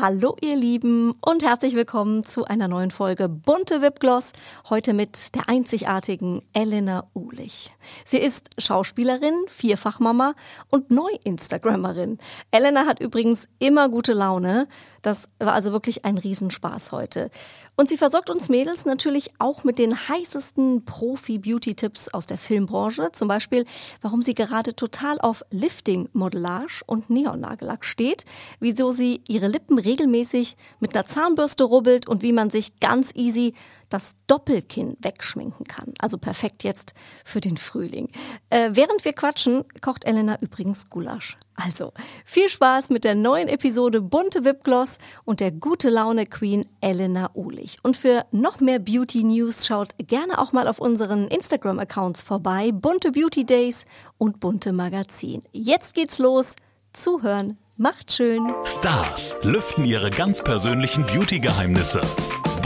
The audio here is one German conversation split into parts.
Hallo ihr Lieben und herzlich willkommen zu einer neuen Folge Bunte Wipgloss. Heute mit der einzigartigen Elena Uhlich. Sie ist Schauspielerin, Vierfachmama und Neu-Instagrammerin. Elena hat übrigens immer gute Laune. Das war also wirklich ein Riesenspaß heute. Und sie versorgt uns Mädels natürlich auch mit den heißesten Profi-Beauty-Tipps aus der Filmbranche. Zum Beispiel, warum sie gerade total auf Lifting-Modellage und Neonnagellack steht, wieso sie ihre Lippen regelmäßig mit einer Zahnbürste rubbelt und wie man sich ganz easy das Doppelkinn wegschminken kann. Also perfekt jetzt für den Frühling. Äh, während wir quatschen, kocht Elena übrigens Gulasch. Also viel Spaß mit der neuen Episode Bunte Wipgloss und der gute Laune Queen Elena Uhlich. Und für noch mehr Beauty News schaut gerne auch mal auf unseren Instagram Accounts vorbei. Bunte Beauty Days und Bunte Magazin. Jetzt geht's los. Zuhören macht schön. Stars lüften ihre ganz persönlichen Beauty-Geheimnisse.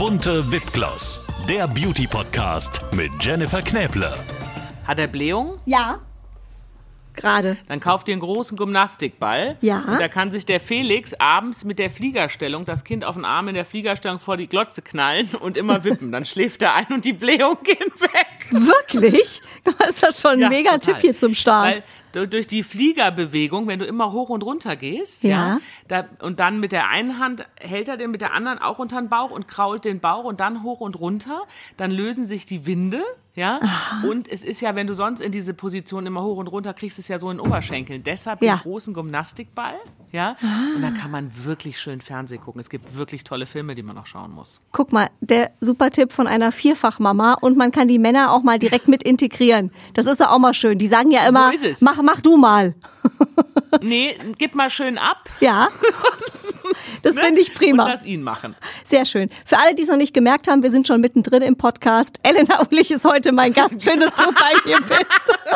Bunte Wipgloss, der Beauty-Podcast mit Jennifer Knäble. Hat er Blähung? Ja. Gerade. Dann kauft ihr einen großen Gymnastikball. Ja. Und da kann sich der Felix abends mit der Fliegerstellung das Kind auf den Arm in der Fliegerstellung vor die Glotze knallen und immer wippen. Dann schläft er ein und die Blähung geht weg. Wirklich? Ist das schon ein Ja, mega total. Tipp hier zum Start? Weil durch die Fliegerbewegung, wenn du immer hoch und runter gehst, Ja. da, und dann mit der einen Hand hält er den mit der anderen auch unter den Bauch und krault den Bauch und dann hoch und runter, dann lösen sich die Winde, ja. Und es ist ja, wenn du sonst in diese Position immer hoch und runter kriegst, es ja so in den Oberschenkeln. Deshalb Ja. den großen Gymnastikball, ja. Und dann kann man wirklich schön Fernsehen gucken. Es gibt wirklich tolle Filme, die man auch schauen muss. Guck mal, der super Tipp von einer Vierfachmama und man kann die Männer auch mal direkt mit integrieren. Das ist ja auch mal schön. Die sagen ja immer, ist es. mach, mach du mal. Nee, gib mal schön ab. Ja. Das finde ich Und prima. lass ihn machen. Sehr schön. Für alle, die es noch nicht gemerkt haben, wir sind schon mittendrin im Podcast. Elena Ulich ist heute mein Gast. Schön, dass du bei mir bist.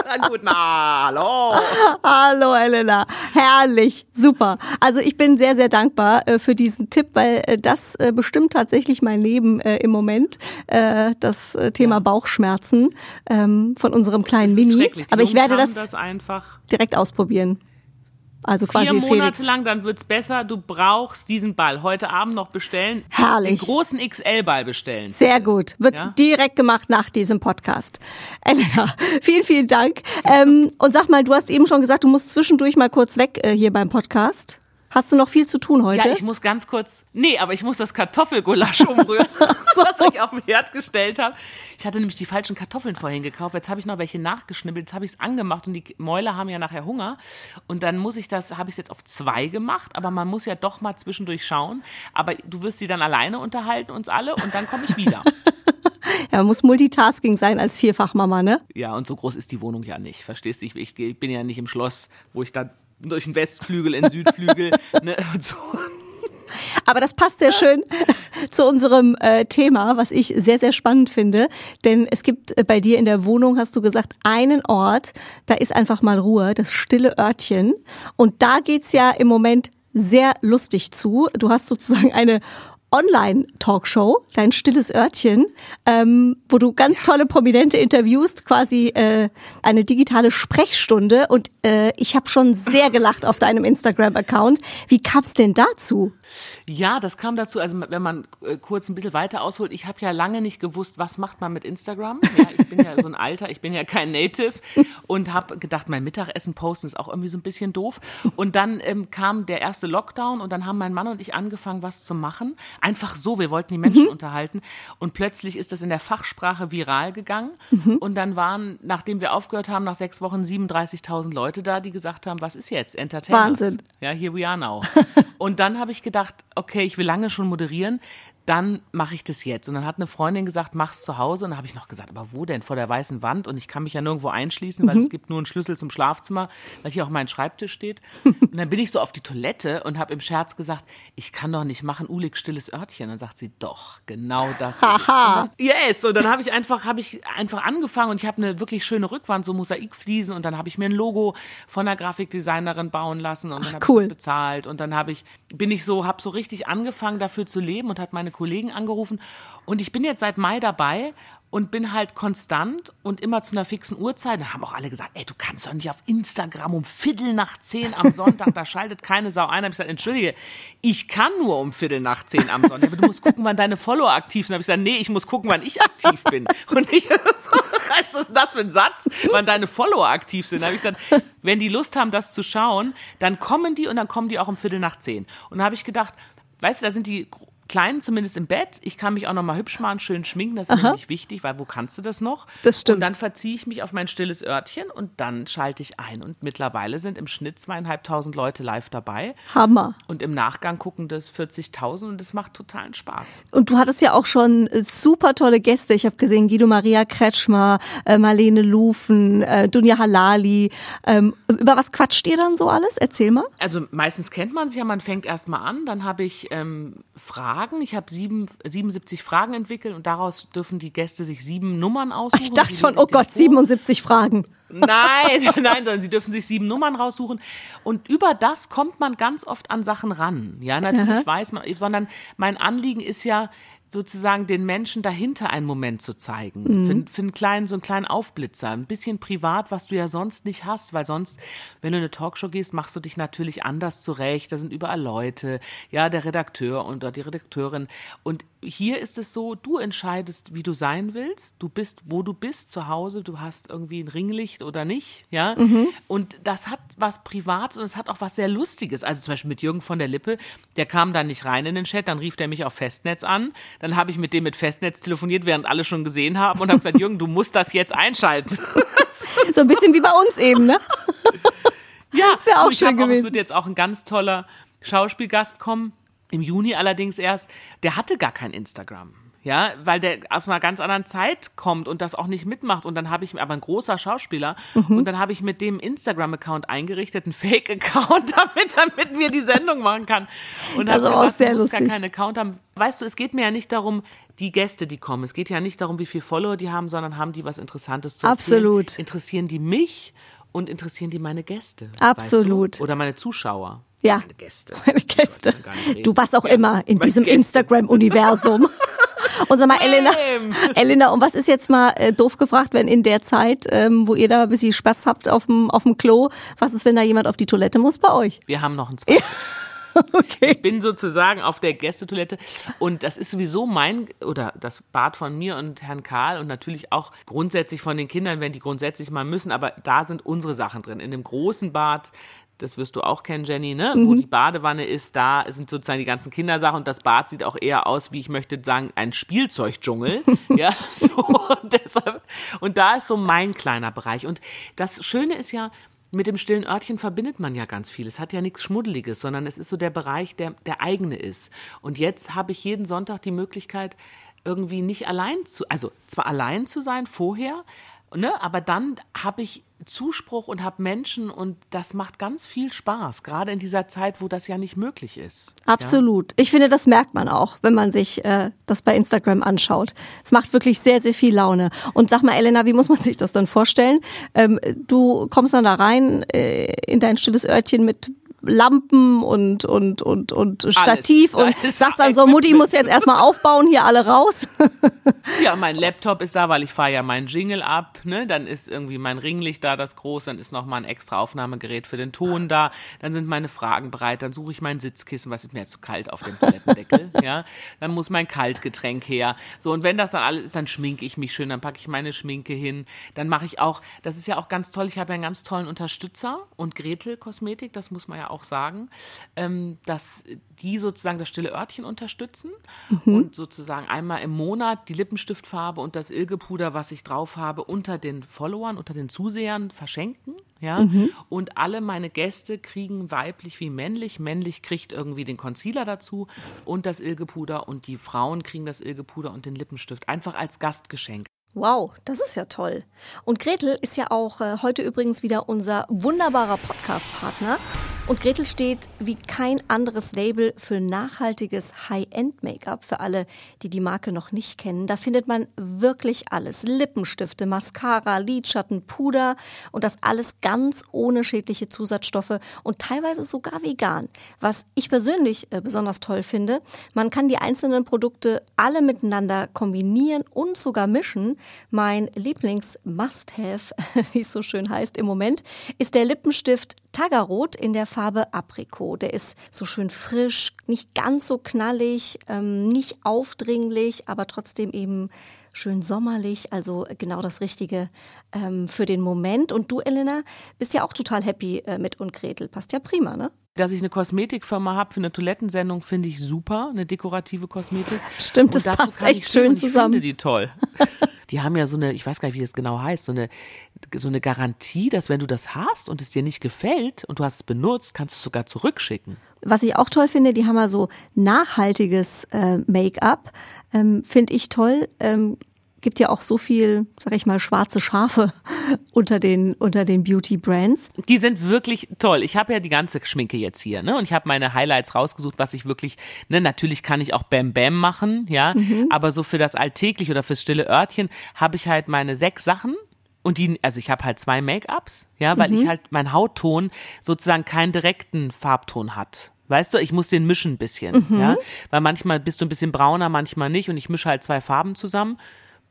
Na gut, na, hallo. Hallo Elena. Herrlich. Super. Also ich bin sehr, sehr dankbar äh, für diesen Tipp, weil äh, das äh, bestimmt tatsächlich mein Leben im Moment. Das Thema Bauchschmerzen ähm, von unserem kleinen Das Mini. Aber ich werde das, das einfach direkt ausprobieren. Also quasi vier Monate Felix. lang, dann wird's besser. Du brauchst diesen Ball. Heute Abend noch bestellen. Herrlich. Den großen XL-Ball bestellen. Sehr gut. Wird Ja? direkt gemacht nach diesem Podcast. Elena, vielen, vielen Dank. Ähm, und sag mal, du hast eben schon gesagt, du musst zwischendurch mal kurz weg äh, hier beim Podcast. Hast du noch viel zu tun heute? Ja, ich muss ganz kurz. Nee, aber ich muss das Kartoffelgulasch umrühren, was ich auf den Herd gestellt habe. Ich hatte nämlich die falschen Kartoffeln vorhin gekauft. Jetzt habe ich noch welche nachgeschnibbelt. Jetzt habe ich es angemacht und die Mäuler haben ja nachher Hunger. Und dann muss ich das, habe ich es jetzt auf zwei gemacht. Aber man muss ja doch mal zwischendurch schauen. Aber du wirst die dann alleine unterhalten, uns alle. Und dann komme ich wieder. ja, muss Multitasking sein als Vierfachmama, ne? Ja, und so groß ist die Wohnung ja nicht. Verstehst du? Ich, ich, ich bin ja nicht im Schloss, wo ich da durch den Westflügel in den Südflügel ne, so. Aber das passt sehr schön zu unserem äh, Thema, was ich sehr, sehr spannend finde. Denn es gibt äh, bei dir in der Wohnung, hast du gesagt, einen Ort, da ist einfach mal Ruhe, das stille Örtchen. Und da geht's ja im Moment sehr lustig zu. Du hast sozusagen eine Online-Talkshow, dein stilles Örtchen, ähm, wo du ganz tolle Prominente interviewst, quasi äh, eine digitale Sprechstunde. Und äh, ich habe schon sehr gelacht auf deinem Instagram-Account. Wie kam's denn dazu? Ja, das kam dazu, also wenn man äh, kurz ein bisschen weiter ausholt, ich habe ja lange nicht gewusst, was macht man mit Instagram. Ja, ich bin ja so ein Alter, ich bin ja kein Native und habe gedacht, mein Mittagessen posten ist auch irgendwie so ein bisschen doof. Und dann ähm, kam der erste Lockdown und dann haben mein Mann und ich angefangen, was zu machen. Einfach so, wir wollten die Menschen unterhalten. Und plötzlich ist das in der Fachsprache viral gegangen. Und dann waren, nachdem wir aufgehört haben, nach sechs Wochen 37.000 Leute da, die gesagt haben, was ist jetzt? Entertainers. Wahnsinn. Ja, here we are now. Und dann habe ich gedacht, okay, ich will lange schon moderieren, dann mache ich das jetzt. Und dann hat eine Freundin gesagt, mach's zu Hause. Und dann habe ich noch gesagt, aber wo denn? Vor der weißen Wand. Und ich kann mich ja nirgendwo einschließen, weil es gibt nur einen Schlüssel zum Schlafzimmer, weil hier auch mein Schreibtisch steht. Und dann bin ich so auf die Toilette und habe im Scherz gesagt, ich kann doch nicht machen, Ulig stilles Örtchen. Dann sagt sie, doch, genau das. will ich." Haha. Und Yes. Und dann habe ich einfach, habe ich einfach angefangen und ich habe eine wirklich schöne Rückwand, so Mosaikfliesen. Und dann habe ich mir ein Logo von einer Grafikdesignerin bauen lassen und dann habe cool. ich das bezahlt. Und dann habe ich, bin ich so, habe so richtig angefangen dafür zu leben und hat meine Kollegen angerufen. Und ich bin jetzt seit Mai dabei und bin halt konstant und immer zu einer fixen Uhrzeit. Da haben auch alle gesagt, ey, du kannst doch nicht auf Instagram um Viertel nach zehn am Sonntag, da schaltet keine Sau ein. Da habe ich gesagt, entschuldige, ich kann nur um Viertel nach zehn am Sonntag, aber du musst gucken, wann deine Follower aktiv sind. Da habe ich gesagt, nee, ich muss gucken, wann ich aktiv bin. Und ich, was ist das für ein Satz, wann deine Follower aktiv sind? Da habe ich gesagt, wenn die Lust haben, das zu schauen, dann kommen die und dann kommen die auch um Viertel nach zehn. Und da habe ich gedacht, weißt du, da sind die Kleinen zumindest im Bett. Ich kann mich auch noch mal hübsch machen, schön schminken. Das ist nämlich wichtig, weil wo kannst du das noch? Das stimmt. Und dann verziehe ich mich auf mein stilles Örtchen und dann schalte ich ein. Und mittlerweile sind im Schnitt zweieinhalbtausend Leute live dabei. Hammer. Und im Nachgang gucken das 40.000 und das macht totalen Spaß. Und du hattest ja auch schon äh, super tolle Gäste. Ich habe gesehen Guido Maria Kretschmer, äh, Marlene Lufen, äh, Dunja Halali. Ähm, über was quatscht ihr dann so alles? Erzähl mal. Also meistens kennt man sich ja, man fängt erst mal an. Dann habe ich ähm, Fragen. Ich habe sieben, 77 Fragen entwickelt und daraus dürfen die Gäste sich sieben Nummern aussuchen. Ich dachte schon, oh Gott, vor. 77 Fragen. Nein, nein, sondern sie dürfen sich sieben Nummern raussuchen. Und über das kommt man ganz oft an Sachen ran. Ja, natürlich weiß man, sondern mein Anliegen ist ja, sozusagen den Menschen dahinter einen Moment zu zeigen. Für, für einen kleinen, so einen kleinen Aufblitzer. Ein bisschen privat, was du ja sonst nicht hast, weil sonst, wenn du in eine Talkshow gehst, machst du dich natürlich anders zurecht. Da sind überall Leute, ja, der Redakteur oder die Redakteurin. Und hier ist es so, du entscheidest, wie du sein willst. Du bist, wo du bist, zu Hause. Du hast irgendwie ein Ringlicht oder nicht, ja. Und das hat was Privates und es hat auch was sehr Lustiges. Also zum Beispiel mit Jürgen von der Lippe, der kam dann nicht rein in den Chat, dann rief der mich auf Festnetz an. Dann habe ich mit dem mit Festnetz telefoniert, während alle schon gesehen haben und habe gesagt, Jürgen, du musst das jetzt einschalten. So ein bisschen wie bei uns eben, ne? Ja, Das wär auch ich schön hab Auch, es gewesen. wird jetzt auch ein ganz toller Schauspielgast kommen. Im Juni allerdings erst. Der hatte gar kein Instagram. Ja, weil der aus einer ganz anderen Zeit kommt und das auch nicht mitmacht. Und dann habe ich, aber ein großer Schauspieler, Mhm. und dann habe ich mit dem Instagram-Account eingerichtet, einen Fake-Account, damit, damit wir die Sendung machen kann. Und Das ist aber auch sehr musst gar lustig. keinen Account haben. Weißt du, es geht mir ja nicht darum, die Gäste, die kommen. Es geht ja nicht darum, wie viele Follower die haben, sondern haben die was Interessantes zu erzählen. Absolut. Interessieren die mich und interessieren die meine Gäste? Absolut. Weißt du? Oder meine Zuschauer. Ja. Meine Gäste. Meine Gäste. Du warst auch Ja, immer in meine diesem. Instagram-Universum. Und sag mal, Elena. Elena, und was ist jetzt mal äh, doof gefragt, wenn in der Zeit, ähm, wo ihr da ein bisschen Spaß habt auf dem Klo, was ist, wenn da jemand auf die Toilette muss bei euch? Wir haben noch einen Spot. Okay. Ich bin sozusagen auf der Gästetoilette und das ist sowieso mein oder das Bad von mir und Herrn Karl und natürlich auch grundsätzlich von den Kindern, wenn die grundsätzlich mal müssen, aber da sind unsere Sachen drin. In dem großen Bad, das wirst du auch kennen, Jenny, ne? Wo die Badewanne ist, da sind sozusagen die ganzen Kindersachen und das Bad sieht auch eher aus, wie ich möchte sagen, ein Spielzeugdschungel. ja, so und deshalb und da ist so mein kleiner Bereich und das Schöne ist ja, mit dem stillen Örtchen verbindet man ja ganz viel. Es hat ja nichts Schmuddeliges, sondern es ist so der Bereich, der der eigene ist. Und jetzt habe ich jeden Sonntag die Möglichkeit, irgendwie nicht allein zu, also zwar allein zu sein vorher, ne, aber dann habe ich Zuspruch und habe Menschen und das macht ganz viel Spaß, gerade in dieser Zeit, wo das ja nicht möglich ist. Absolut. Ich finde, das merkt man auch, wenn man sich äh, das bei Instagram anschaut. Es macht wirklich sehr, sehr viel Laune. Und sag mal, Elena, wie muss man sich das dann vorstellen? Ähm, du kommst dann da rein äh, in dein stilles Örtchen mit Lampen und und und und Stativ Da und ist sagst dann so, Mutti muss jetzt erstmal aufbauen, hier alle raus. Ja, mein Laptop ist da, weil ich fahre ja meinen Jingle ab. Ne? Dann ist irgendwie mein Ringlicht da, das groß. Dann ist noch mal ein extra Aufnahmegerät für den Ton da. Dann sind meine Fragen bereit. Dann suche ich mein Sitzkissen, was ist mir jetzt zu kalt auf dem Toilettendeckel. ja, dann muss mein Kaltgetränk her. So und wenn das dann alles ist, dann schminke ich mich schön. Dann packe ich meine Schminke hin. Dann mache ich auch. Das ist ja auch ganz toll. Ich habe ja einen ganz tollen Unterstützer und Gretel Kosmetik. Das muss man ja auch sagen, ähm, dass die sozusagen das stille Örtchen unterstützen und sozusagen einmal im Monat die Lippenstiftfarbe und das Ilgepuder, was ich drauf habe, unter den Followern, unter den Zusehern verschenken. Ja? Und alle meine Gäste kriegen weiblich wie männlich. Männlich kriegt irgendwie den Concealer dazu und das Ilgepuder und die Frauen kriegen das Ilgepuder und den Lippenstift. Einfach als Gastgeschenk. Wow, das ist ja toll. Und Gretel ist ja auch äh, heute übrigens wieder unser wunderbarer Podcast-Partner. Und Gretel steht wie kein anderes Label für nachhaltiges High-End-Make-up. Für alle, die die Marke noch nicht kennen, da findet man wirklich alles. Lippenstifte, Mascara, Lidschatten, Puder und das alles ganz ohne schädliche Zusatzstoffe und teilweise sogar vegan. Was ich persönlich äh, besonders toll finde, man kann die einzelnen Produkte alle miteinander kombinieren und sogar mischen. Mein Lieblings-Must-Have, wie es so schön heißt im Moment, ist der Lippenstift Tagarot in der Farbe Aprikot. Der ist so schön frisch, nicht ganz so knallig, ähm, nicht aufdringlich, aber trotzdem eben schön sommerlich, also genau das Richtige ähm, für den Moment. Und du, Elena, bist ja auch total happy äh, mit und Gretel. Passt ja prima, ne? Dass ich eine Kosmetikfirma habe für eine Toilettensendung, finde ich super, eine dekorative Kosmetik. Stimmt, das passt echt schön ich zusammen. Ich finde die toll. die haben ja so eine, ich weiß gar nicht, wie das genau heißt, so eine, so eine Garantie, dass wenn du das hast und es dir nicht gefällt und du hast es benutzt, kannst du es sogar zurückschicken. Was ich auch toll finde, die haben ja so nachhaltiges äh, Make-up, ähm, finde ich toll. Ähm, gibt ja auch so viel, sag ich mal, schwarze Schafe unter den unter den Beauty Brands. Die sind wirklich toll. Ich habe ja die ganze Schminke jetzt hier, ne? Und ich habe meine Highlights rausgesucht, was ich wirklich, ne, natürlich kann ich auch Bam Bam machen, ja, mhm. aber so für das alltäglich oder fürs stille Örtchen habe ich halt meine sechs Sachen und die, also ich habe halt zwei Make-ups, ja, weil mhm. ich halt mein Hautton sozusagen keinen direkten Farbton hat. Weißt du, ich muss den mischen ein bisschen, mhm. ja, weil manchmal bist du ein bisschen brauner, manchmal nicht und ich mische halt zwei Farben zusammen.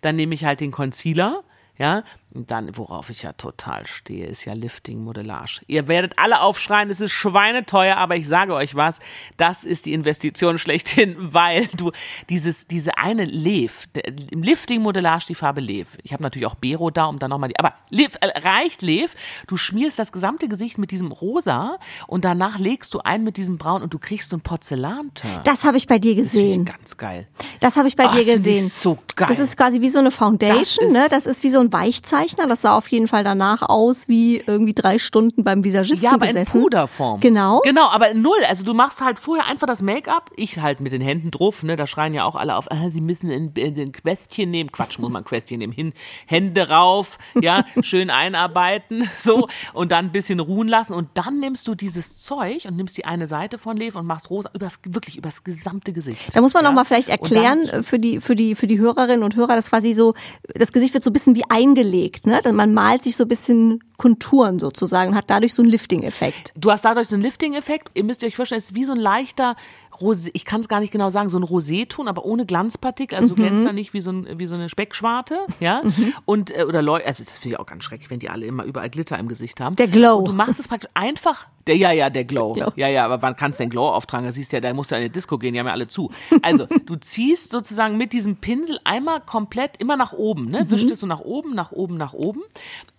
Dann nehme ich halt den Concealer, ja, dann, worauf ich ja total stehe, ist ja Lifting-Modellage. Ihr werdet alle aufschreien, es ist schweineteuer, aber ich sage euch was, das ist die Investition schlechthin, weil du dieses, diese eine Lev, im Lifting-Modellage die Farbe Lev. Ich habe natürlich auch Bero da, um dann nochmal die, aber Lev, äh, reicht Lev, du schmierst das gesamte Gesicht mit diesem Rosa und danach legst du ein mit diesem Braun und du kriegst so ein Porzellanteint. Das habe ich bei dir gesehen. Das ganz geil. Das habe ich bei oh, dir gesehen. so geil. Das ist quasi wie so eine Foundation, das ne? Das ist wie so ein Weichzeichen. Zeichner. Das sah auf jeden Fall danach aus wie irgendwie drei Stunden beim Visagisten ja, aber besessen. in Puderform. Genau. Genau, aber null. Also du machst halt vorher einfach das Make-up. Ich halt mit den Händen drauf, ne? Da schreien ja auch alle auf, ah, sie müssen ein, ein Questchen nehmen. Quatsch, muss man ein Questchen nehmen. Hin, Hände rauf, ja, schön einarbeiten, so. Und dann ein bisschen ruhen lassen. Und dann nimmst du dieses Zeug und nimmst die eine Seite von Lev und machst rosa, übers, wirklich übers gesamte Gesicht. Da muss man ja? noch mal vielleicht erklären dann, für die, für die, für die Hörerinnen und Hörer, dass quasi so, das Gesicht wird so ein bisschen wie eingelegt anlegt. Ne? Man malt sich so ein bisschen Konturen sozusagen, hat dadurch so einen Lifting-Effekt. Du hast dadurch so einen Lifting-Effekt. Ihr müsst euch vorstellen, es ist wie so ein leichter Rosé, ich kann es gar nicht genau sagen, so ein Roséton, aber ohne Glanzpartikel, also mhm. glänzt da nicht wie so, ein, wie so eine Speckschwarte, ja. Mhm. Und, äh, oder Leute, also das finde ich auch ganz schrecklich, wenn die alle immer überall Glitter im Gesicht haben. Der Glow. Und du machst es praktisch einfach, der, ja, ja, der Glow. Glow. Ja, ja, aber wann kannst du den Glow auftragen? Da siehst du ja, da musst du in die Disco gehen, die haben ja alle zu. Also, du ziehst sozusagen mit diesem Pinsel einmal komplett immer nach oben, ne? Mhm. Wischst es so nach oben, nach oben, nach oben.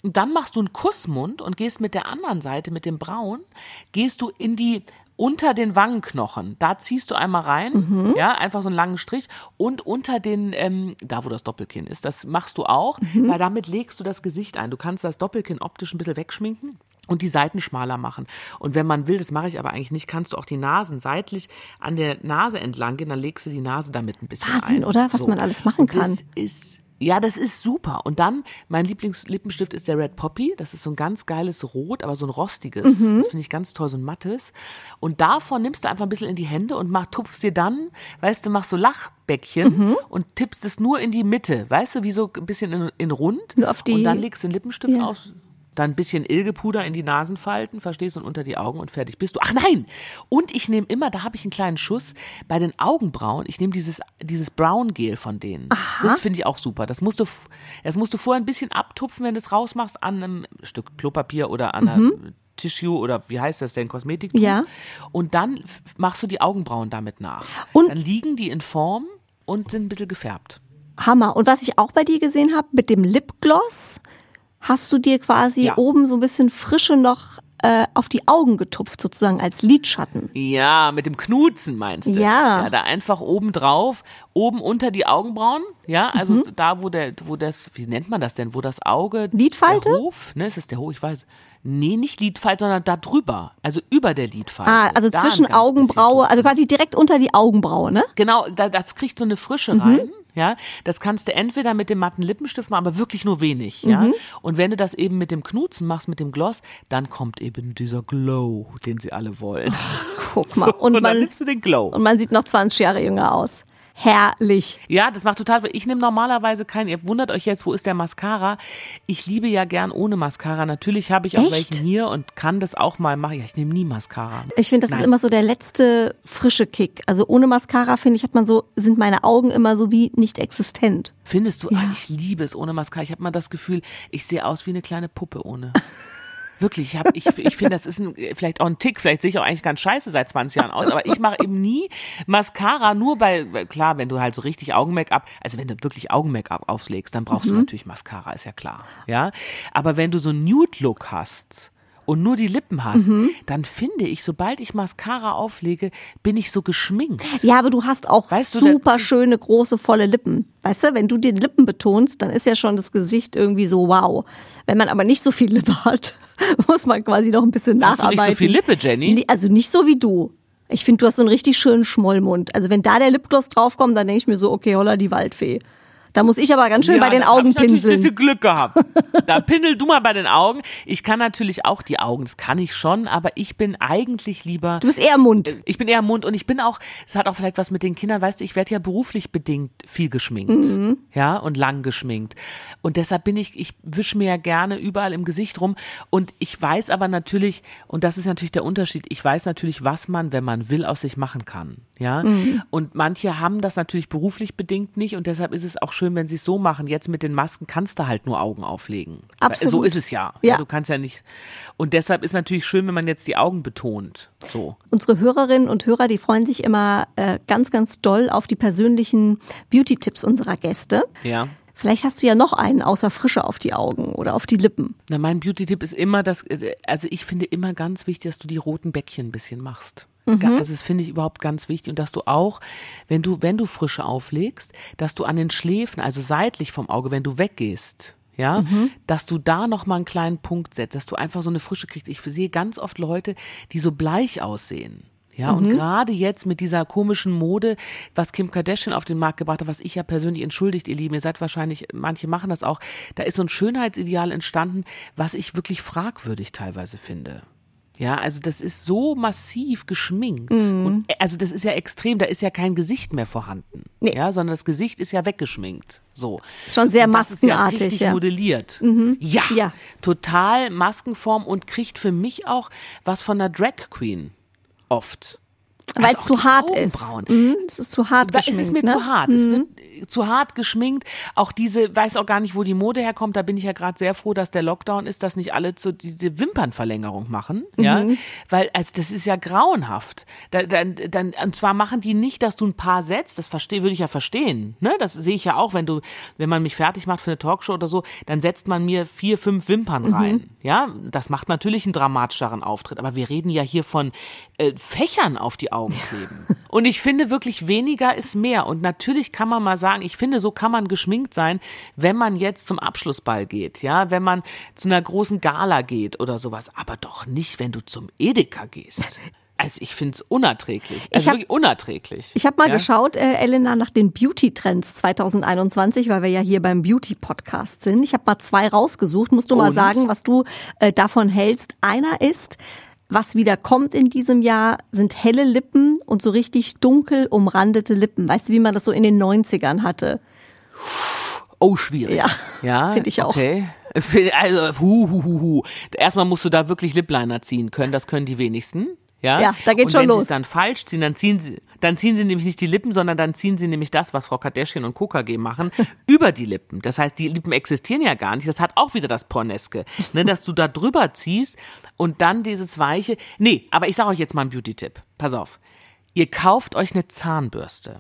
Und dann machst du einen Kussmund und gehst mit der anderen Seite, mit dem Braun, gehst du in die unter den Wangenknochen, da ziehst du einmal rein, mhm. ja, einfach so einen langen Strich und unter den, ähm, da wo das Doppelkinn ist, das machst du auch, mhm. weil damit legst du das Gesicht ein. Du kannst das Doppelkinn optisch ein bisschen wegschminken und die Seiten schmaler machen. Und wenn man will, das mache ich aber eigentlich nicht, kannst du auch die Nasen seitlich an der Nase entlang gehen, dann legst du die Nase damit ein bisschen Wahnsinn, ein. oder? Was so. man alles machen kann. Das ist ja, das ist super. Und dann, mein Lieblingslippenstift ist der Red Poppy. Das ist so ein ganz geiles Rot, aber so ein rostiges. Mhm. Das finde ich ganz toll, so ein mattes. Und davon nimmst du einfach ein bisschen in die Hände und mach, tupfst dir dann, weißt du, machst so Lachbäckchen mhm. und tippst es nur in die Mitte. Weißt du, wie so ein bisschen in, in rund. Auf die, und dann legst du den Lippenstift ja. aus dann ein bisschen Ilgepuder in die Nasenfalten, verstehst du, und unter die Augen und fertig bist du. Ach nein! Und ich nehme immer, da habe ich einen kleinen Schuss, bei den Augenbrauen, ich nehme dieses, dieses Brown Gel von denen. Aha. Das finde ich auch super. Das musst du, das musst du vorher ein bisschen abtupfen, wenn du es rausmachst, an einem Stück Klopapier oder an einer mhm. Tissue oder wie heißt das denn, Kosmetik. Ja. Und dann machst du die Augenbrauen damit nach. Und dann liegen die in Form und sind ein bisschen gefärbt. Hammer. Und was ich auch bei dir gesehen habe, mit dem Lipgloss, hast du dir quasi ja. oben so ein bisschen Frische noch äh, auf die Augen getupft, sozusagen als Lidschatten. Ja, mit dem Knutzen meinst du? Ja. ja da einfach oben drauf, oben unter die Augenbrauen, ja, also mhm. da, wo der, wo das, wie nennt man das denn, wo das Auge. Lidfalte? Der Hof, ne, ist das der Hof, ich weiß. Nee, nicht Lidfalte, sondern da drüber. Also über der Lidfalte. Ah, also da zwischen Augenbraue, also quasi direkt unter die Augenbraue, ne? Genau, da, das kriegt so eine Frische mhm. rein ja, das kannst du entweder mit dem matten Lippenstift machen, aber wirklich nur wenig, ja. Mhm. Und wenn du das eben mit dem Knutzen machst, mit dem Gloss, dann kommt eben dieser Glow, den sie alle wollen. Guck mal. Und, Und dann man, nimmst du den Glow. und man sieht noch 20 Jahre jünger aus. Herrlich. Ja, das macht total. Ich nehme normalerweise keinen. Ihr wundert euch jetzt, wo ist der Mascara? Ich liebe ja gern ohne Mascara. Natürlich habe ich auch Echt? welchen hier und kann das auch mal machen. Ja, ich nehme nie Mascara. Ich finde, das ist Nein. immer so der letzte frische Kick. Also ohne Mascara, finde ich, hat man so, sind meine Augen immer so wie nicht existent. Findest du? Ah, ich liebe es ohne Mascara. Ich habe mal das Gefühl, ich sehe aus wie eine kleine Puppe ohne. Wirklich, ich, hab, ich, ich finde, das ist ein, vielleicht auch ein Tick. Vielleicht sehe ich auch eigentlich ganz scheiße seit 20 Jahren aus, aber ich mache eben nie Mascara, nur bei, weil klar, wenn du halt so richtig Augen-Make-up, also wenn du wirklich Augen-Make-up auflegst, dann brauchst du natürlich Mascara, ist ja klar. Ja, aber wenn du so einen Nude-Look hast und nur die Lippen hast, dann finde ich, sobald ich Mascara auflege, bin ich so geschminkt. Ja, aber du hast auch Weißt du, super schöne, große, volle Lippen. Weißt du, wenn du die Lippen betonst, dann ist ja schon das Gesicht irgendwie so wow. Wenn man aber nicht so viel Lippe hat, muss man quasi noch ein bisschen Hast du nacharbeiten. nicht so viel Lippe, Jenny? Also nicht so wie du. Ich finde, du hast so einen richtig schönen Schmollmund. Also wenn da der Lipgloss draufkommt, dann denke ich mir so, okay, holla die Waldfee. Da muss ich aber ganz schön bei den Augen ich natürlich ein pinseln. bisschen Glück gehabt. Da pindel du mal bei den Augen. Ich kann natürlich auch die Augen, das kann ich schon, aber ich bin eigentlich lieber Du bist eher Mund. ich bin eher Mund und ich bin auch, es hat auch vielleicht was mit den Kindern, weißt du, ich werde ja beruflich bedingt viel geschminkt, Mhm. ja, und lang geschminkt. Und deshalb bin ich, ich wische mir ja gerne überall im Gesicht rum und ich weiß aber natürlich, und das ist natürlich der Unterschied, ich weiß natürlich, was man, wenn man will, aus sich machen kann, ja. Mhm. Und manche haben das natürlich beruflich bedingt nicht und deshalb ist es auch schön, wenn sie es so machen. Jetzt mit den Masken kannst du halt nur Augen auflegen. Absolut. So ist es ja. Ja. Du kannst ja nicht. Und deshalb ist natürlich schön, wenn man jetzt die Augen betont. So. Unsere Hörerinnen und Hörer, die freuen sich immer äh, ganz, ganz doll auf die persönlichen Beauty-Tipps unserer Gäste. Ja. Vielleicht hast du ja noch einen außer Frische auf die Augen oder auf die Lippen. Na, mein Beauty-Tipp ist immer, dass, äh, also ich finde immer ganz wichtig, dass du die roten Bäckchen ein bisschen machst. Ga- Also das finde ich überhaupt ganz wichtig und dass du auch, wenn du, wenn du Frische auflegst, dass du an den Schläfen, also seitlich vom Auge, wenn du weggehst, ja, dass du da noch mal einen kleinen Punkt setzt, dass du einfach so eine Frische kriegst. Ich sehe ganz oft Leute, die so bleich aussehen. Ja, und gerade jetzt mit dieser komischen Mode, was Kim Kardashian auf den Markt gebracht hat, was ich ja persönlich entschuldigt, ihr Lieben, ihr seid wahrscheinlich, manche machen das auch, da ist so ein Schönheitsideal entstanden, was ich wirklich fragwürdig teilweise finde. Ja, also das ist so massiv geschminkt. Und, äh, also das ist ja extrem, da ist ja kein Gesicht mehr vorhanden. Nee. Ja, sondern das Gesicht ist ja weggeschminkt. So. Schon sehr Und das ist ja maskenartig, ja. Mhm. modelliert. Ja, Ja. total Maskenform und kriegt für mich auch was von einer Drag Queen. Oft. Weil es Also auch zu hart ist. Augenbrauen. Mhm, es ist zu hart Weil geschminkt. es ist mir ne? zu hart. Es wird äh, zu hart geschminkt. Auch diese, weiß auch gar nicht, wo die Mode herkommt. Da bin ich ja gerade sehr froh, dass der Lockdown ist, dass nicht alle so diese Wimpernverlängerung machen. Ja, weil also das ist ja grauenhaft. Da, dann, dann, und zwar machen die nicht, dass du ein Paar setzt. Das verstehe, würde ich ja verstehen. Ne? Das sehe ich ja auch, wenn du, wenn man mich fertig macht für eine Talkshow oder so, dann setzt man mir vier, fünf Wimpern rein. Ja, das macht natürlich einen dramatischeren Auftritt. Aber wir reden ja hier von äh, Fächern auf die Augen kleben. Und ich finde wirklich weniger ist mehr. Und natürlich kann man mal sagen, ich finde, so kann man geschminkt sein, wenn man jetzt zum Abschlussball geht, ja, wenn man zu einer großen Gala geht oder sowas. Aber doch nicht, wenn du zum Edeka gehst. Also ich finde es unerträglich. Also hab- wirklich unerträglich. Ich habe mal ja? geschaut, äh, Elena, nach den Beauty-Trends 2021, weil wir ja hier beim Beauty-Podcast sind. Ich habe mal zwei rausgesucht. Musst du mal Und? sagen, was du äh, davon hältst. Einer ist, was wieder kommt in diesem Jahr, sind helle Lippen und so richtig dunkel umrandete Lippen. Weißt du, wie man das so in den 90ern hatte? Oh, schwierig. Ja, ja find ich auch. Okay. Also, hu, hu, hu, hu. Erstmal musst du da wirklich Lipliner ziehen können. Das können die wenigsten. Ja, Ja, da geht's und schon wenn los. sie es dann falsch ziehen, dann ziehen sie, dann ziehen sie nämlich nicht die Lippen, sondern dann ziehen sie nämlich das, was Frau Kardashian und KKG machen, über die Lippen. Das heißt, die Lippen existieren ja gar nicht. Das hat auch wieder das Porneske, ne, dass du da drüber ziehst und dann dieses weiche. Nee, aber ich sage euch jetzt mal einen Beauty-Tipp. Pass auf. Ihr kauft euch eine Zahnbürste.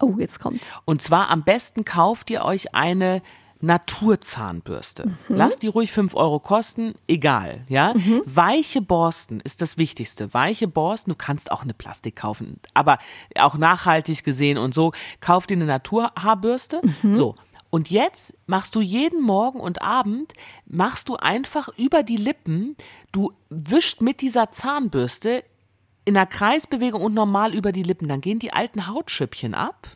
Oh, jetzt kommt's. Und zwar am besten kauft ihr euch eine Naturzahnbürste. Lasst die ruhig 5 Euro kosten, egal, ja. Weiche Borsten ist das Wichtigste. Weiche Borsten, du kannst auch eine Plastik kaufen, aber auch nachhaltig gesehen und so, kauf dir eine Naturhaarbürste. So. Und jetzt machst du jeden Morgen und Abend, machst du einfach über die Lippen, du wischt mit dieser Zahnbürste in einer Kreisbewegung und normal über die Lippen. Dann gehen die alten Hautschüppchen ab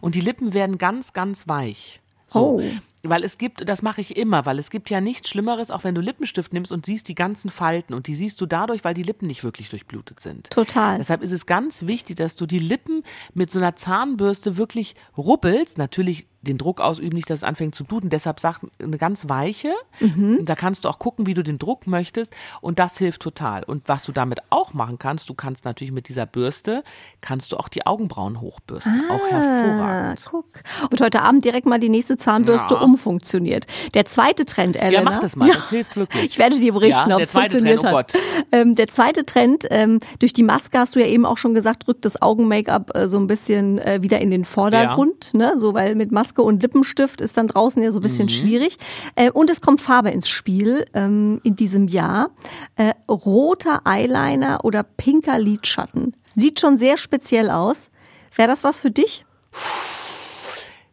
und die Lippen werden ganz, ganz weich. So. Oh. Weil es gibt, das mache ich immer, weil es gibt ja nichts Schlimmeres, auch wenn du Lippenstift nimmst und siehst die ganzen Falten und die siehst du dadurch, weil die Lippen nicht wirklich durchblutet sind. Total. Deshalb ist es ganz wichtig, dass du die Lippen mit so einer Zahnbürste wirklich rubbelst. Natürlich den Druck ausüben, nicht, dass es anfängt zu bluten. Deshalb sag eine ganz weiche. Mhm. Da kannst du auch gucken, wie du den Druck möchtest. Und das hilft total. Und was du damit auch machen kannst, du kannst natürlich mit dieser Bürste, kannst du auch die Augenbrauen hochbürsten. auch hervorragend. Ah, guck. Und heute Abend direkt mal die nächste Zahnbürste Ja. umfunktioniert. Der zweite Trend, Elena. Ja, mach das mal. Das hilft wirklich. Ich werde dir berichten, Ja, ob der es zweite funktioniert Trend, oh hat. Ähm, der zweite Trend, ähm, durch die Maske hast du ja eben auch schon gesagt, rückt das Augen-Make-up äh, so ein bisschen äh, wieder in den Vordergrund, ne? So, weil mit Maske und Lippenstift ist dann draußen ja so ein bisschen Mhm. schwierig. Äh, und es kommt Farbe ins Spiel ähm, in diesem Jahr. Äh, roter Eyeliner oder pinker Lidschatten. Sieht schon sehr speziell aus. Wäre das was für dich?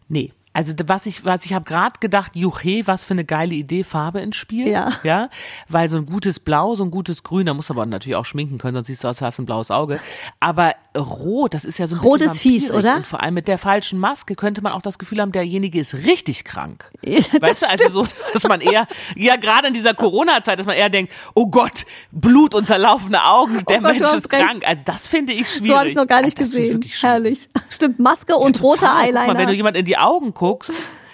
Nee. Also was ich, was ich habe gerade gedacht, juche, was für eine geile Idee, Farbe ins Spiel. Ja. Ja. Weil so ein gutes Blau, so ein gutes Grün, da musst du aber natürlich auch schminken können, sonst siehst du aus, hast ein blaues Auge. Aber Rot, das ist ja so ein Rot bisschen ist fies, oder? Und vor allem mit der falschen Maske könnte man auch das Gefühl haben, derjenige ist richtig krank. das weißt du, also so, dass man eher, ja gerade in dieser Corona-Zeit, dass man eher denkt, oh Gott, Blut und zerlaufene Augen, der Oh Gott, Mensch ist recht. krank. Also das finde ich schwierig. So habe ich noch gar nicht ich gesehen. Herrlich. Stimmt, Maske und roter Total. Guck Eyeliner. Mal, wenn du jemand in die Augen guckst,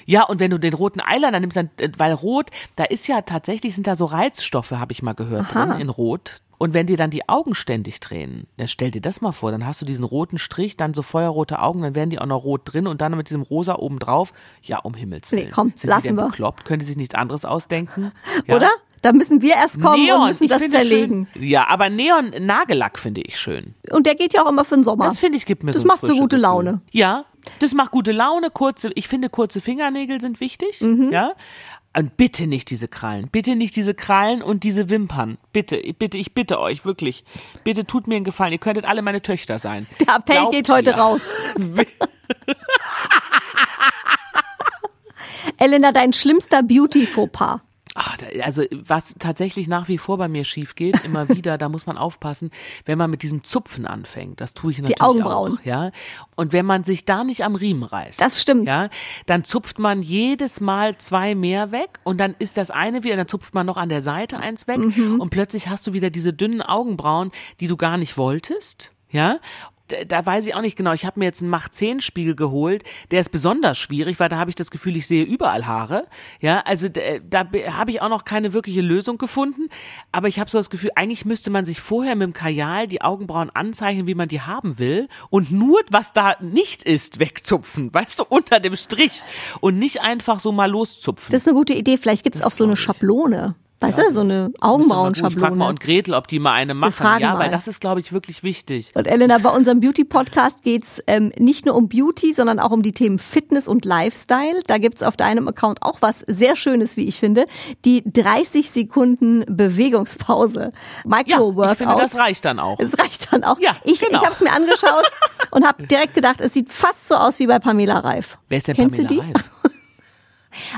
ja, und wenn du den roten Eyeliner nimmst, dann, äh, weil rot, da ist ja tatsächlich, sind da so Reizstoffe, habe ich mal gehört, Aha. drin in rot. Und wenn dir dann die Augen ständig drehen, dann stell dir das mal vor, dann hast du diesen roten Strich, dann so feuerrote Augen, dann werden die auch noch rot drin und dann mit diesem rosa oben drauf. Ja, um Himmels Nee, Willen. komm, Sind lassen die denn wir. bekloppt? Können die sich nichts anderes ausdenken? Ja. Oder? Da müssen wir erst kommen Neon, und müssen ich das finde zerlegen. Schön. Ja, aber Neon-Nagellack finde ich schön. Und der geht ja auch immer für den Sommer. Das finde ich gibt mir Das so macht so gute Gefühl. Laune. Ja, das macht gute Laune. Kurze, ich finde kurze Fingernägel sind wichtig. Mhm. Ja. Und bitte nicht diese Krallen. Bitte nicht diese Krallen und diese Wimpern. Bitte, bitte, ich bitte euch, wirklich. Bitte tut mir einen Gefallen. Ihr könntet alle meine Töchter sein. Der Appell Glaubt geht heute mir. raus. Elena, dein schlimmster Beauty-Fauxpas. Da- also was tatsächlich nach wie vor bei mir schief geht, immer wieder, da muss man aufpassen, wenn man mit diesem Zupfen anfängt. Das tue ich natürlich Augenbrauen. auch, ja. Und wenn man sich da nicht am Riemen reißt. Das stimmt. Ja, dann zupft man jedes Mal zwei mehr weg und dann ist das eine wieder, dann zupft man noch an der Seite eins weg Mhm. und plötzlich hast du wieder diese dünnen Augenbrauen, die du gar nicht wolltest, ja. Da- weiß ich auch nicht genau. Ich habe mir jetzt einen Mach 10 Spiegel geholt. Der ist besonders schwierig, weil da habe ich das Gefühl, ich sehe überall Haare. Ja, also d- da be- habe ich auch noch keine wirkliche Lösung gefunden. Aber ich habe so das Gefühl, eigentlich müsste man sich vorher mit dem Kajal die Augenbrauen anzeichnen, wie man die haben will. Und nur, was da nicht ist, wegzupfen. Weißt du, unter dem Strich. Und nicht einfach so mal loszupfen. Das ist eine gute Idee. Vielleicht gibt es auch so eine Schablone. Weißt du, so eine gucken. Ich frage mal Augenbrauenschablone. und Gretel, ob die mal eine machen. Ja, mal. weil das ist, glaube ich, wirklich wichtig. Und Elena, bei unserem Beauty-Podcast geht's ähm, nicht nur um Beauty, sondern auch um die Themen Fitness und Lifestyle. Da gibt's auf deinem Account auch was sehr Schönes, wie ich finde. Die 30 Sekunden Bewegungspause. Ja, Micro-Workout. ich finde, das reicht dann auch. Es reicht dann auch. Ja, ich genau. ich habe es mir angeschaut und habe direkt gedacht, es sieht fast so aus wie bei Pamela Reif. Wer ist denn Kennst Pamela du die? Reif?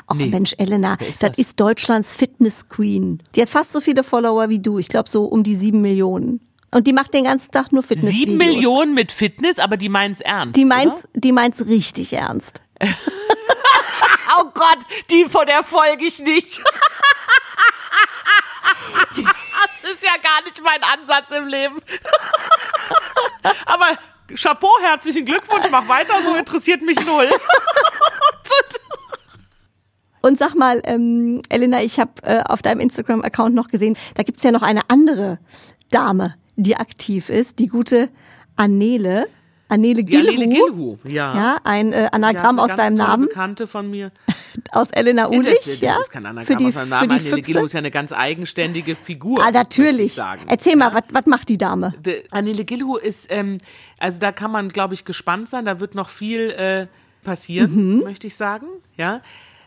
Ach Nee. Mensch, Elena, Wer das? ist das? ist Deutschlands Fitness Queen. Die hat fast so viele Follower wie du. Ich glaube so um die sieben Millionen. Und die macht den ganzen Tag nur Fitness. Sieben Millionen mit Fitness, aber die meinen es ernst. Die meint's, oder? die meint's richtig ernst. Oh Gott, die von der folge ich nicht. das ist ja gar nicht mein Ansatz im Leben. Aber Chapeau, herzlichen Glückwunsch, mach weiter, so interessiert mich null. Und sag mal, ähm, Elena, ich habe äh, auf deinem Instagram-Account noch gesehen, da gibt's ja noch eine andere Dame, die aktiv ist, die gute Annele. Annele Gilhu. Annele Gilhu, ja. Ja, ein äh, Ja, Anagramm ist aus eine deinem Namen, Bekannte von mir. aus Elena Ulich, das, das ja? ist kein Anagramm für die, aus meinem Namen. für die Annele Gilhu Füchse. ist ja eine ganz eigenständige Figur. Ah, natürlich. Sagen. Erzähl mal, was was macht die Dame? De, Annele Gilhu ist, ähm, also da kann man, glaube ich, gespannt sein. Da wird noch viel äh, passieren, Mhm. möchte ich sagen. Ja,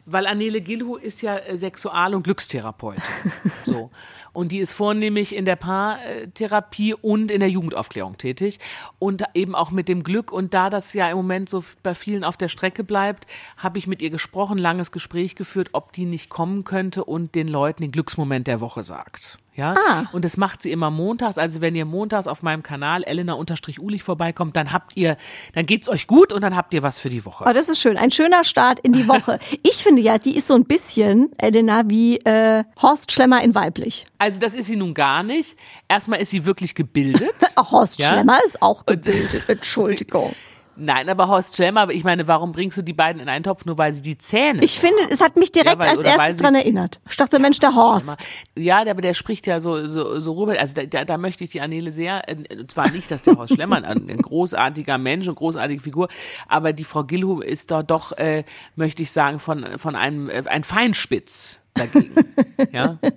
weil Annele Gilhu ist ja äh, Sexual- und Glückstherapeutin. so. Und die ist vornehmlich in der Paartherapie und in der Jugendaufklärung tätig. Und eben auch mit dem Glück. Und da das ja im Moment so bei vielen auf der Strecke bleibt, habe ich mit ihr gesprochen, langes Gespräch geführt, ob die nicht kommen könnte und den Leuten den Glücksmoment der Woche sagt. Ja, Ah. und das macht sie immer montags. Also wenn ihr montags auf meinem Kanal Elena-Ulich vorbeikommt, dann habt ihr, dann geht's euch gut und dann habt ihr was für die Woche. Oh, das ist schön. Ein schöner Start in die Woche. Ich finde ja, die ist so ein bisschen, Elena, wie äh, Horst Schlemmer in weiblich. Also das ist sie nun gar nicht. Erstmal ist sie wirklich gebildet. Horst Ja? Schlemmer ist auch gebildet. Entschuldigung. Nein, aber Horst Schlemmer, ich meine, warum bringst du die beiden in einen Topf, nur weil sie die Zähne Ich finde, es hat mich direkt Ja, weil- als erstes dran erinnert. Ich dachte, Mensch, der Horst. Ja, aber der spricht ja so, so, so rüber. Also da, da, möchte ich die Anele sehr, äh, und zwar nicht, dass der Horst Schlemmer ein, ein großartiger Mensch und großartige Figur, aber die Frau Gilhu ist da doch, äh, möchte ich sagen, von, von einem, äh, ein Feinspitz dagegen. ja.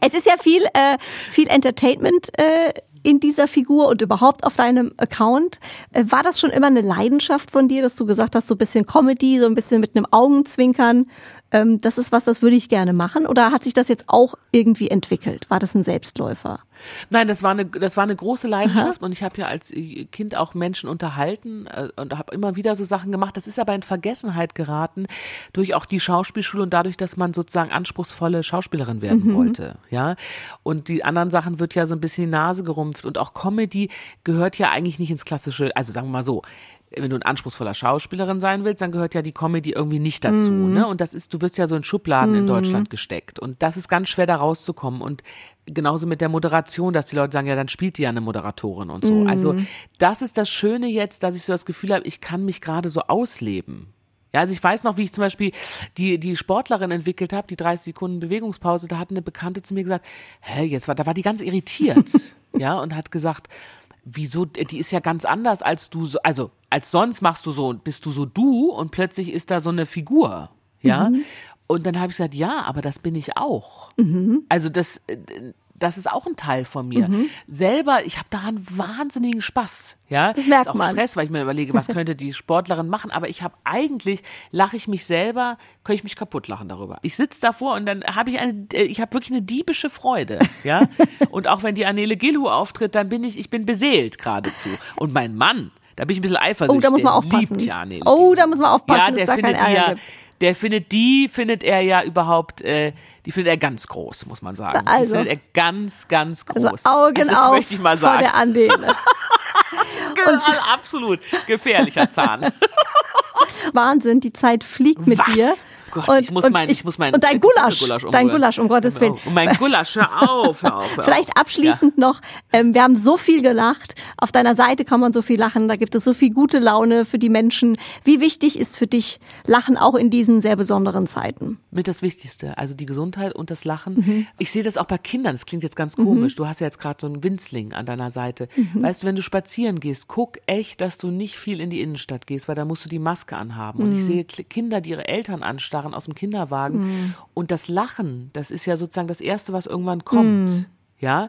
Es ist ja viel, äh, viel Entertainment äh, in dieser Figur und überhaupt auf deinem Account. Äh, war das schon immer eine Leidenschaft von dir, dass du gesagt hast, so ein bisschen Comedy, so ein bisschen mit einem Augenzwinkern? Ähm, das ist was, das würde ich gerne machen. Oder hat sich das jetzt auch irgendwie entwickelt? War das ein Selbstläufer? Nein, das war eine, das war eine große Leidenschaft und ich habe ja als äh, Kind auch Menschen unterhalten äh, und habe immer wieder so Sachen gemacht. Das ist aber in Vergessenheit geraten durch auch die Schauspielschule und dadurch, dass man sozusagen anspruchsvolle Schauspielerin werden wollte, ja. Und die anderen Sachen wird ja so ein bisschen die Nase gerumpft und auch Comedy gehört ja eigentlich nicht ins klassische, also sagen wir mal so, wenn du ein anspruchsvoller Schauspielerin sein willst, dann gehört ja die Comedy irgendwie nicht dazu. Ne? Und das ist, du wirst ja so in Schubladen in Deutschland gesteckt. Und das ist ganz schwer, da rauszukommen. Und genauso mit der Moderation, dass die Leute sagen, ja, dann spielt die ja eine Moderatorin und so. Also das ist das Schöne jetzt, dass ich so das Gefühl habe, ich kann mich gerade so ausleben. Ja, also ich weiß noch, wie ich zum Beispiel die, die Sportlerin entwickelt habe, die 30 Sekunden Bewegungspause, da hat eine Bekannte zu mir gesagt, hä, jetzt war, da war die ganz irritiert, ja, und hat gesagt, wieso, die ist ja ganz anders als du, so, also als sonst machst du so, bist du so du und plötzlich ist da so eine Figur, ja. Und dann habe ich gesagt, ja, aber das bin ich auch. Also das, äh, das ist auch ein Teil von mir. Selber, ich habe daran wahnsinnigen Spaß. Ja, Das merkt ist auch man. Stress, weil ich mir überlege, was könnte die Sportlerin machen. Aber ich habe eigentlich, lache ich mich selber, könnte ich mich kaputt lachen darüber. Ich sitze davor und dann habe ich eine, äh, ich habe wirklich eine diebische Freude. Ja, und auch wenn die Anele Gilhu auftritt, dann bin ich, ich bin beseelt geradezu. Und mein Mann, da bin ich ein bisschen eifersüchtig. Oh, da muss man aufpassen. Ja Oh, da muss man aufpassen, ja, der findet die ja, der findet die, findet er ja überhaupt, äh, die findet er ganz groß, muss man sagen. Also. die findet er ganz, ganz groß. Also Augen das auf möchte ich mal vor sagen. der Andele. Also absolut gefährlicher Zahn. Wahnsinn, die Zeit fliegt mit Was? dir. Gott, ich muss mein- ich muss mein und dein Gulasch, Gulasch dein. Gulasch, um Gottes Willen. Und mein Gulasch, hör auf, hör auf. Hör Vielleicht auf. abschließend noch, ähm, wir haben so viel gelacht. Auf deiner Seite kann man so viel lachen. Da gibt es so viel gute Laune für die Menschen. Wie wichtig ist für dich Lachen auch in diesen sehr besonderen Zeiten? Mit das Wichtigste, also die Gesundheit und das Lachen. Mhm. Ich sehe das auch bei Kindern, das klingt jetzt ganz komisch. Du hast ja jetzt gerade so einen Winzling an deiner Seite. Mhm. Weißt du, wenn du spazieren gehst, guck echt, dass du nicht viel in die Innenstadt gehst, weil da musst du die Maske anhaben. Und ich Mhm. sehe Kinder, die ihre Eltern anstarren aus dem Kinderwagen. Und das Lachen, das ist ja sozusagen das Erste, was irgendwann kommt. Mhm. Ja,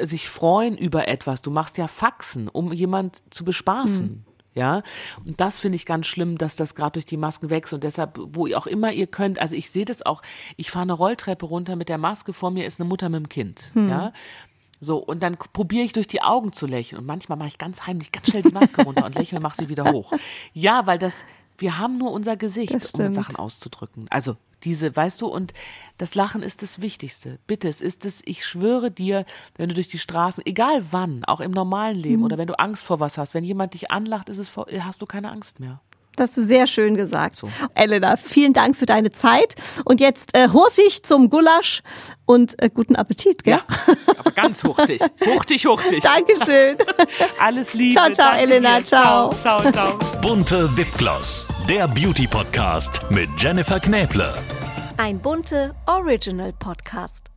sich freuen über etwas. Du machst ja Faxen, um jemand zu bespaßen. Ja, und das finde ich ganz schlimm, dass das gerade durch die Masken wächst und deshalb, wo ihr auch immer ihr könnt, also ich sehe das auch, ich fahre eine Rolltreppe runter mit der Maske, vor mir ist eine Mutter mit dem Kind, ja. So, und dann probiere ich durch die Augen zu lächeln und manchmal mache ich ganz heimlich ganz schnell die Maske runter und lächle und mache sie wieder hoch. Ja, weil das, wir haben nur unser Gesicht, um. Sachen auszudrücken. Also diese, weißt du, und das Lachen ist das Wichtigste. Bitte, es ist es, ich schwöre dir, wenn du durch die Straßen, egal wann, auch im normalen Mhm. Leben oder wenn du Angst vor was hast, wenn jemand dich anlacht, ist es vor, hast du keine Angst mehr. Das hast du sehr schön gesagt. So. Elena, vielen Dank für deine Zeit. Und jetzt äh, Hurtig zum Gulasch und äh, guten Appetit, gell? Ja, aber ganz huchtig. Huchtig, huchtig. Dankeschön. Alles Liebe. Ciao, ciao, Danke Elena, dir. ciao. Ciao, ciao. Bunte Wipgloss, der Beauty-Podcast mit Jennifer Knäble. Ein bunte Original Podcast.